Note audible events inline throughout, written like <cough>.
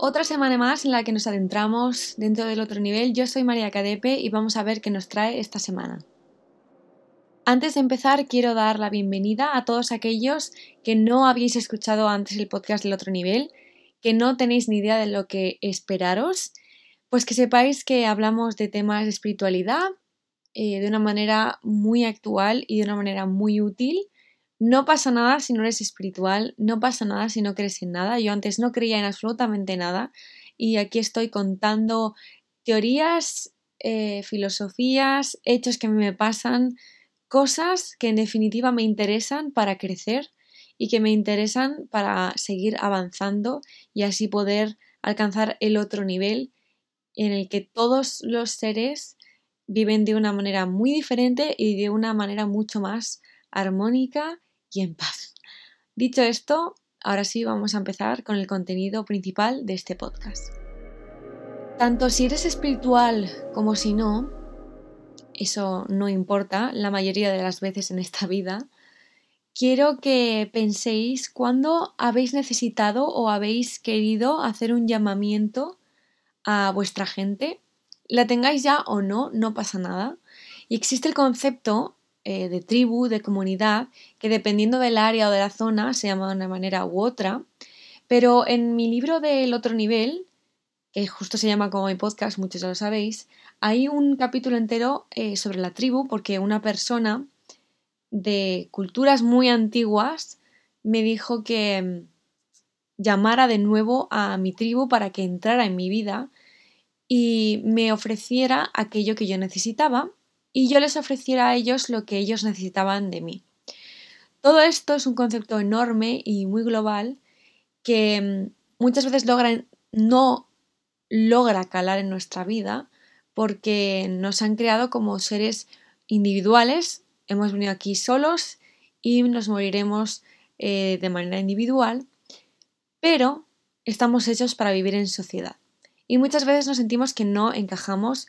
Otra semana más en la que nos adentramos dentro del otro nivel. Yo soy María Cadepe y vamos a ver qué nos trae esta semana. Antes de empezar, quiero dar la bienvenida a todos aquellos que no habéis escuchado antes el podcast del otro nivel, que no tenéis ni idea de lo que esperaros, pues que sepáis que hablamos de temas de espiritualidad eh, de una manera muy actual y de una manera muy útil no pasa nada si no eres espiritual, no pasa nada si no crees en nada. Yo antes no creía en absolutamente nada y aquí estoy contando teorías, eh, filosofías, hechos que a mí me pasan, cosas que en definitiva me interesan para crecer y que me interesan para seguir avanzando y así poder alcanzar el otro nivel en el que todos los seres viven de una manera muy diferente y de una manera mucho más armónica y en paz. Dicho esto, ahora sí vamos a empezar con el contenido principal de este podcast. Tanto si eres espiritual como si no, eso no importa la mayoría de las veces en esta vida, quiero que penséis cuándo habéis necesitado o habéis querido hacer un llamamiento a vuestra gente. La tengáis ya o no, no pasa nada. Y existe el concepto eh, de tribu, de comunidad, que dependiendo del área o de la zona se llama de una manera u otra. Pero en mi libro del otro nivel, que justo se llama como mi podcast, muchos ya lo sabéis, hay un capítulo entero eh, sobre la tribu porque una persona de culturas muy antiguas me dijo que mm, llamara de nuevo a mi tribu para que entrara en mi vida y me ofreciera aquello que yo necesitaba y yo les ofreciera a ellos lo que ellos necesitaban de mí. Todo esto es un concepto enorme y muy global que mm, muchas veces no logra calar en nuestra vida porque nos han creado como seres individuales, hemos venido aquí solos y nos moriremos eh, de manera individual, pero estamos hechos para vivir en sociedad. Y muchas veces nos sentimos que no encajamos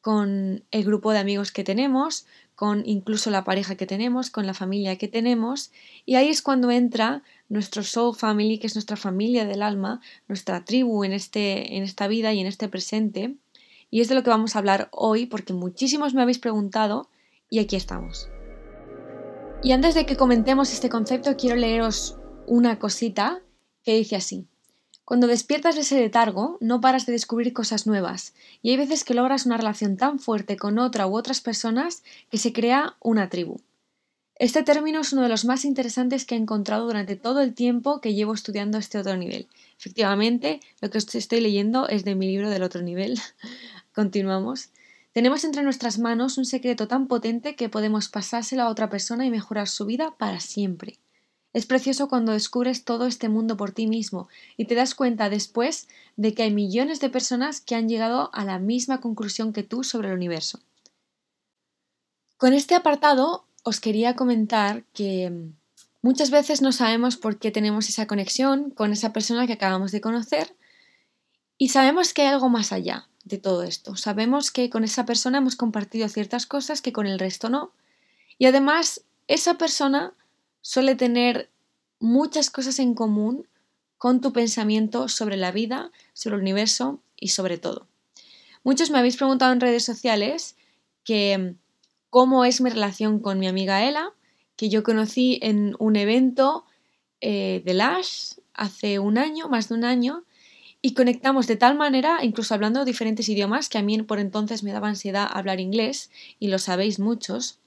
con el grupo de amigos que tenemos, con incluso la pareja que tenemos, con la familia que tenemos, y ahí es cuando entra nuestro soul family, que es nuestra familia del alma, nuestra tribu en, este, en esta vida y en este presente, y es de lo que vamos a hablar hoy porque muchísimos me habéis preguntado y aquí estamos. Y antes de que comentemos este concepto, quiero leeros una cosita que dice así. Cuando despiertas de ese letargo, no paras de descubrir cosas nuevas, y hay veces que logras una relación tan fuerte con otra u otras personas que se crea una tribu. Este término es uno de los más interesantes que he encontrado durante todo el tiempo que llevo estudiando este otro nivel. Efectivamente, lo que estoy leyendo es de mi libro del otro nivel. <laughs> Continuamos. Tenemos entre nuestras manos un secreto tan potente que podemos pasárselo a otra persona y mejorar su vida para siempre. Es precioso cuando descubres todo este mundo por ti mismo y te das cuenta después de que hay millones de personas que han llegado a la misma conclusión que tú sobre el universo. Con este apartado os quería comentar que muchas veces no sabemos por qué tenemos esa conexión con esa persona que acabamos de conocer y sabemos que hay algo más allá de todo esto. Sabemos que con esa persona hemos compartido ciertas cosas que con el resto no. Y además, esa persona suele tener muchas cosas en común con tu pensamiento sobre la vida, sobre el universo y sobre todo. Muchos me habéis preguntado en redes sociales que cómo es mi relación con mi amiga Ela, que yo conocí en un evento eh, de Lash hace un año, más de un año, y conectamos de tal manera, incluso hablando diferentes idiomas, que a mí por entonces me daba ansiedad hablar inglés, y lo sabéis muchos.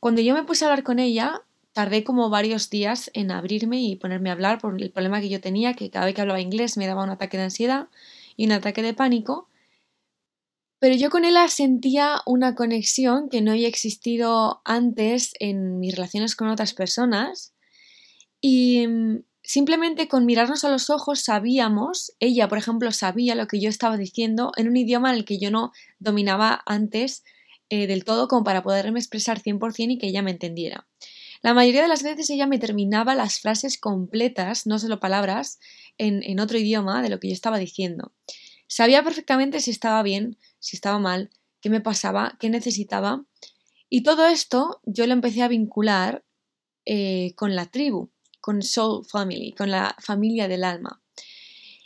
Cuando yo me puse a hablar con ella, tardé como varios días en abrirme y ponerme a hablar por el problema que yo tenía, que cada vez que hablaba inglés me daba un ataque de ansiedad y un ataque de pánico. Pero yo con ella sentía una conexión que no había existido antes en mis relaciones con otras personas y mm, simplemente con mirarnos a los ojos sabíamos, ella por ejemplo sabía lo que yo estaba diciendo en un idioma en el que yo no dominaba antes eh, del todo como para poderme expresar 100% y que ella me entendiera. La mayoría de las veces ella me terminaba las frases completas, no solo palabras, en, otro idioma de lo que yo estaba diciendo. Sabía perfectamente si estaba bien, si estaba mal, qué me pasaba, qué necesitaba. Y todo esto yo lo empecé a vincular eh, con la tribu, con Soul Family, con la familia del alma.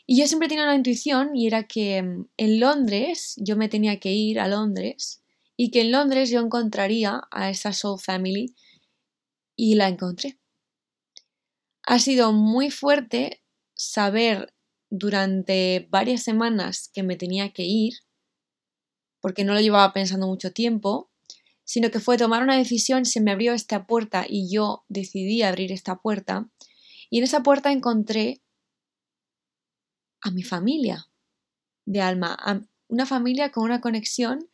Y yo siempre tenía una intuición y era que mm, en Londres yo me tenía que ir a Londres y que en Londres yo encontraría a esa Soul Family y la encontré. Ha sido muy fuerte saber durante varias semanas que me tenía que ir, porque no lo llevaba pensando mucho tiempo, sino que fue tomar una decisión, se me abrió esta puerta y yo decidí abrir esta puerta, y en esa puerta encontré a mi familia de alma, a una familia con una conexión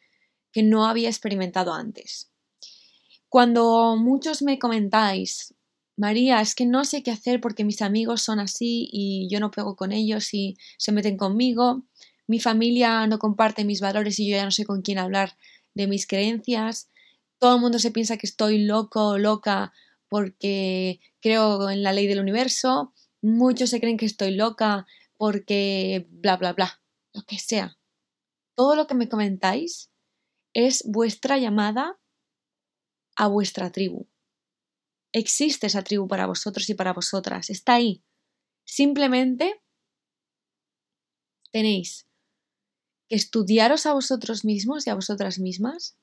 que no había experimentado antes. Cuando muchos me comentáis, María, es que no sé qué hacer porque mis amigos son así y yo no pego con ellos y se meten conmigo, mi familia no comparte mis valores y yo ya no sé con quién hablar de mis creencias, todo el mundo se piensa que estoy loco o loca porque creo en la ley del universo, muchos se creen que estoy loca porque bla, bla, bla, lo que sea. Todo lo que me comentáis es vuestra llamada a vuestra tribu. Existe esa tribu para vosotros y para vosotras, está ahí. Simplemente tenéis que estudiaros a vosotros mismos y a vosotras mismas.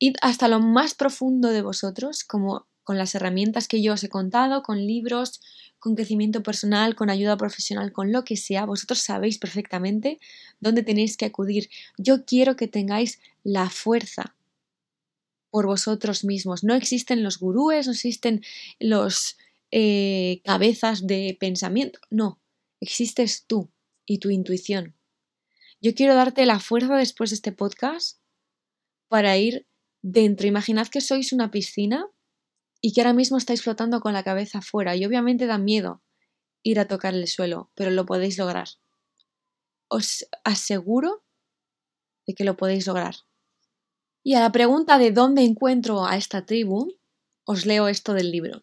Id hasta lo más profundo de vosotros, como con las herramientas que yo os he contado, con libros, con crecimiento personal, con ayuda profesional, con lo que sea, vosotros sabéis perfectamente dónde tenéis que acudir. Yo quiero que tengáis la fuerza por vosotros mismos. No existen los gurúes, no existen los eh, cabezas de pensamiento. No, existes tú y tu intuición. Yo quiero darte la fuerza después de este podcast para ir dentro. Imaginad que sois una piscina y que ahora mismo estáis flotando con la cabeza afuera y obviamente da miedo ir a tocar el suelo, pero lo podéis lograr. Os aseguro de que lo podéis lograr. Y a la pregunta de dónde encuentro a esta tribu, os leo esto del libro.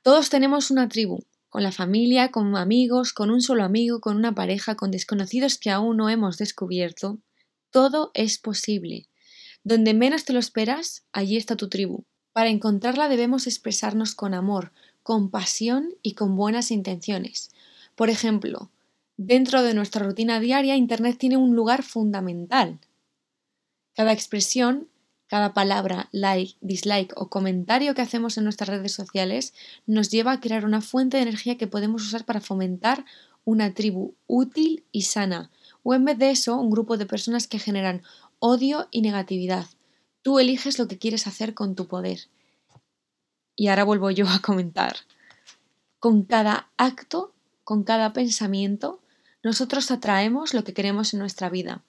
Todos tenemos una tribu, con la familia, con amigos, con un solo amigo, con una pareja, con desconocidos que aún no hemos descubierto. Todo es posible. Donde menos te lo esperas, allí está tu tribu. Para encontrarla debemos expresarnos con amor, con pasión y con buenas intenciones. Por ejemplo, dentro de nuestra rutina diaria, Internet tiene un lugar fundamental. Cada expresión, cada palabra, like, dislike o comentario que hacemos en nuestras redes sociales nos lleva a crear una fuente de energía que podemos usar para fomentar una tribu útil y sana, o en vez de eso, un grupo de personas que generan odio y negatividad, Tú eliges lo que quieres hacer con tu poder. Y ahora vuelvo yo a comentar. Con cada acto, con cada pensamiento, nosotros atraemos lo que queremos en nuestra vida.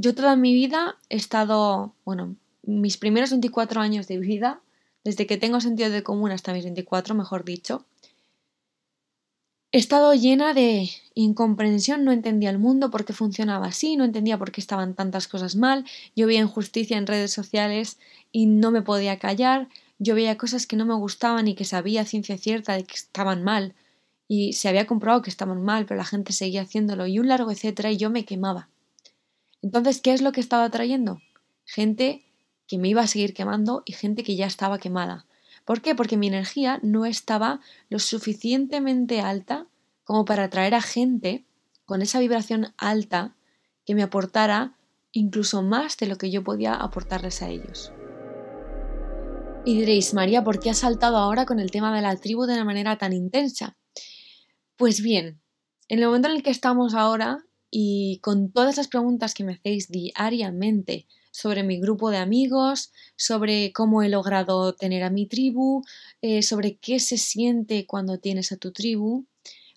Yo toda mi vida he estado, bueno, mis primeros 24 años de vida, desde que tengo sentido de común hasta mis 24, mejor dicho, He estado llena de incomprensión, no entendía el mundo, por qué funcionaba así, no entendía por qué estaban tantas cosas mal, yo veía injusticia en redes sociales y no me podía callar, yo veía cosas que no me gustaban y que sabía ciencia cierta de que estaban mal y se había comprobado que estaban mal, pero la gente seguía haciéndolo y un largo etcétera y yo me quemaba. Entonces, ¿qué es lo que estaba trayendo? Gente que me iba a seguir quemando y gente que ya estaba quemada. ¿Por qué? Porque mi energía no estaba lo suficientemente alta como para atraer a gente con esa vibración alta que me aportara incluso más de lo que yo podía aportarles a ellos. Y diréis, María, ¿por qué has saltado ahora con el tema de la tribu de una manera tan intensa? Pues bien, en el momento en el que estamos ahora y con todas las preguntas que me hacéis diariamente sobre mi grupo de amigos, sobre cómo he logrado tener a mi tribu, eh, sobre qué se siente cuando tienes a tu tribu.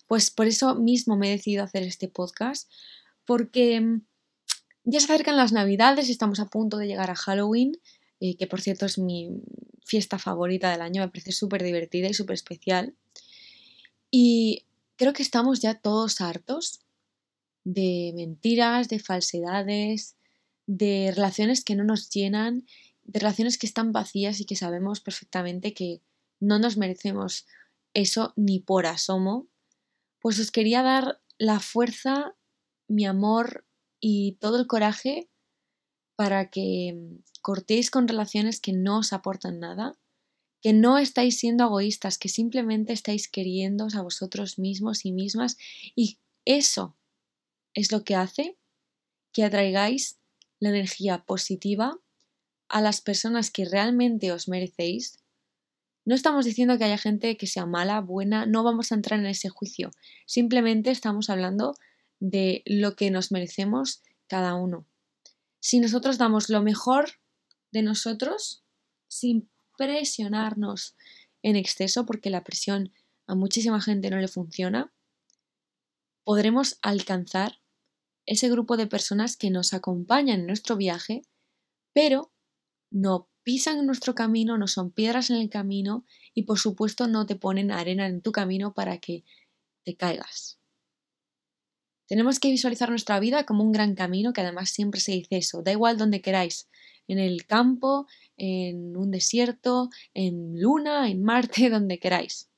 Pues por eso mismo me he decidido hacer este podcast, porque mm, ya se acercan las navidades y estamos a punto de llegar a Halloween, eh, que por cierto es mi fiesta favorita del año, me parece súper divertida y súper especial. Y creo que estamos ya todos hartos de mentiras, de falsedades, de relaciones que no nos llenan, de relaciones que están vacías y que sabemos perfectamente que no nos merecemos eso ni por asomo, pues os quería dar la fuerza, mi amor y todo el coraje para que cortéis con relaciones que no os aportan nada, que no estáis siendo egoístas, que simplemente estáis queriéndoos a vosotros mismos y mismas y eso es lo que hace que atraigáis la energía positiva a las personas que realmente os merecéis. No estamos diciendo que haya gente que sea mala, buena, no vamos a entrar en ese juicio. Simplemente estamos hablando de lo que nos merecemos cada uno. Si nosotros damos lo mejor de nosotros, sin presionarnos en exceso, porque la presión a muchísima gente no le funciona, podremos alcanzar ese grupo de personas que nos acompañan en nuestro viaje, pero no pisan nuestro camino, no son piedras en el camino y por supuesto no te ponen arena en tu camino para que te caigas. Tenemos que visualizar nuestra vida como un gran camino, que además siempre se dice eso, da igual donde queráis, en el campo, en un desierto, en Luna, en Marte, <laughs> donde queráis.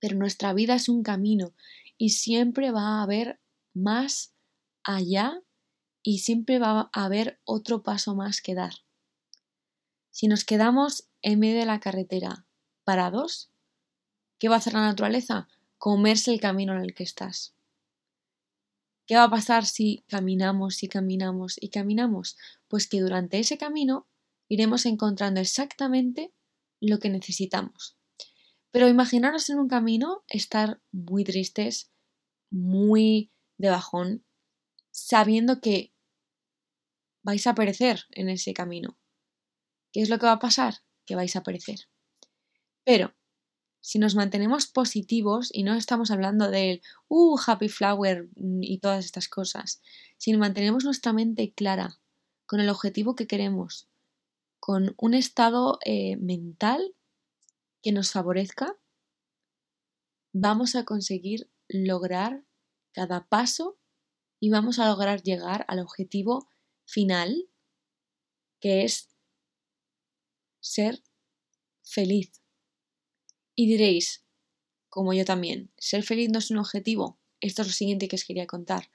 Pero nuestra vida es un camino y siempre va a haber más allá y siempre va a haber otro paso más que dar. Si nos quedamos en medio de la carretera parados, ¿qué va a hacer la naturaleza? Comerse el camino en el que estás. ¿Qué va a pasar si caminamos y caminamos y caminamos? Pues que durante ese camino iremos encontrando exactamente lo que necesitamos. Pero imaginaros en un camino estar muy tristes, muy de bajón, sabiendo que vais a perecer en ese camino. ¿Qué es lo que va a pasar? Que vais a perecer. Pero si nos mantenemos positivos y no estamos hablando del uh, happy flower y todas estas cosas, si mantenemos nuestra mente clara con el objetivo que queremos, con un estado eh, mental que nos favorezca, vamos a conseguir lograr cada paso y vamos a lograr llegar al objetivo final, que es ser feliz. Y diréis, como yo también, ser feliz no es un objetivo. Esto es lo siguiente que os quería contar.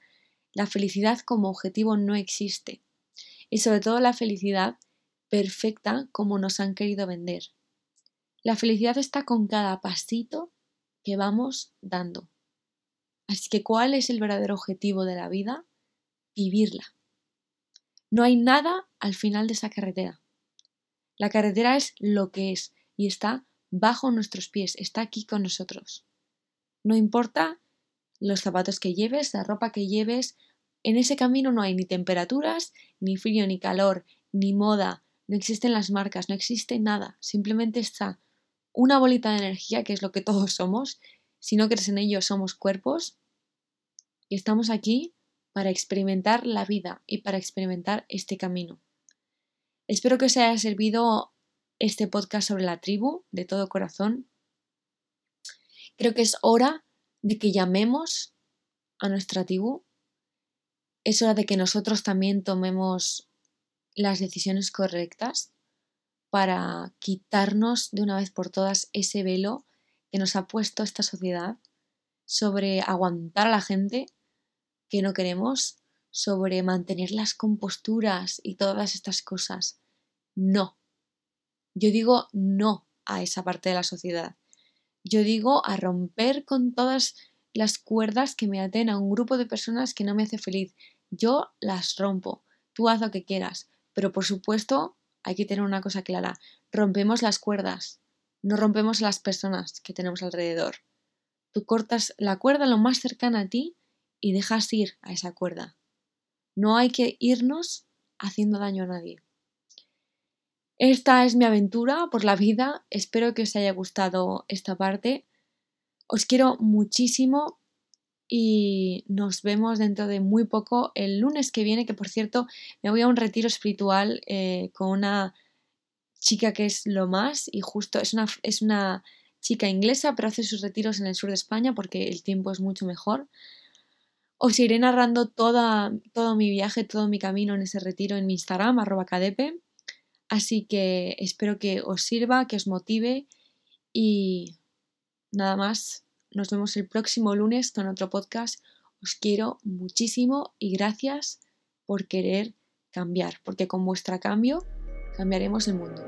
La felicidad como objetivo no existe. Y sobre todo la felicidad perfecta como nos han querido vender. La felicidad está con cada pasito que vamos dando. Así que, ¿cuál es el verdadero objetivo de la vida? Vivirla. No hay nada al final de esa carretera. La carretera es lo que es y está bajo nuestros pies, está aquí con nosotros. No importa los zapatos que lleves, la ropa que lleves, en ese camino no hay ni temperaturas, ni frío, ni calor, ni moda, no existen las marcas, no existe nada, simplemente está una bolita de energía, que es lo que todos somos, si no crees en ello somos cuerpos, y estamos aquí para experimentar la vida y para experimentar este camino. Espero que os haya servido este podcast sobre la tribu de todo corazón. Creo que es hora de que llamemos a nuestra tribu. Es hora de que nosotros también tomemos las decisiones correctas para quitarnos de una vez por todas ese velo que nos ha puesto esta sociedad sobre aguantar a la gente que no queremos, sobre mantener las composturas y todas estas cosas. No. Yo digo no a esa parte de la sociedad. Yo digo a romper con todas las cuerdas que me aten a un grupo de personas que no me hace feliz. Yo las rompo. Tú haz lo que quieras. Pero por supuesto, hay que tener una cosa clara. Rompemos las cuerdas, no rompemos las personas que tenemos alrededor. Tú cortas la cuerda lo más cercana a ti y dejas ir a esa cuerda. No hay que irnos haciendo daño a nadie. Esta es mi aventura por la vida. Espero que os haya gustado esta parte. Os quiero muchísimo y nos vemos dentro de muy poco, el lunes que viene, que por cierto me voy a un retiro espiritual eh, con una chica que es lo más y justo es una, es una chica inglesa, pero hace sus retiros en el sur de España porque el tiempo es mucho mejor. Os iré narrando toda, todo mi viaje, todo mi camino en ese retiro en mi Instagram, arroba cadepe. Así que espero que os sirva, que os motive y nada más. Nos vemos el próximo lunes con otro podcast. Os quiero muchísimo y gracias por querer cambiar, porque con vuestro cambio cambiaremos el mundo.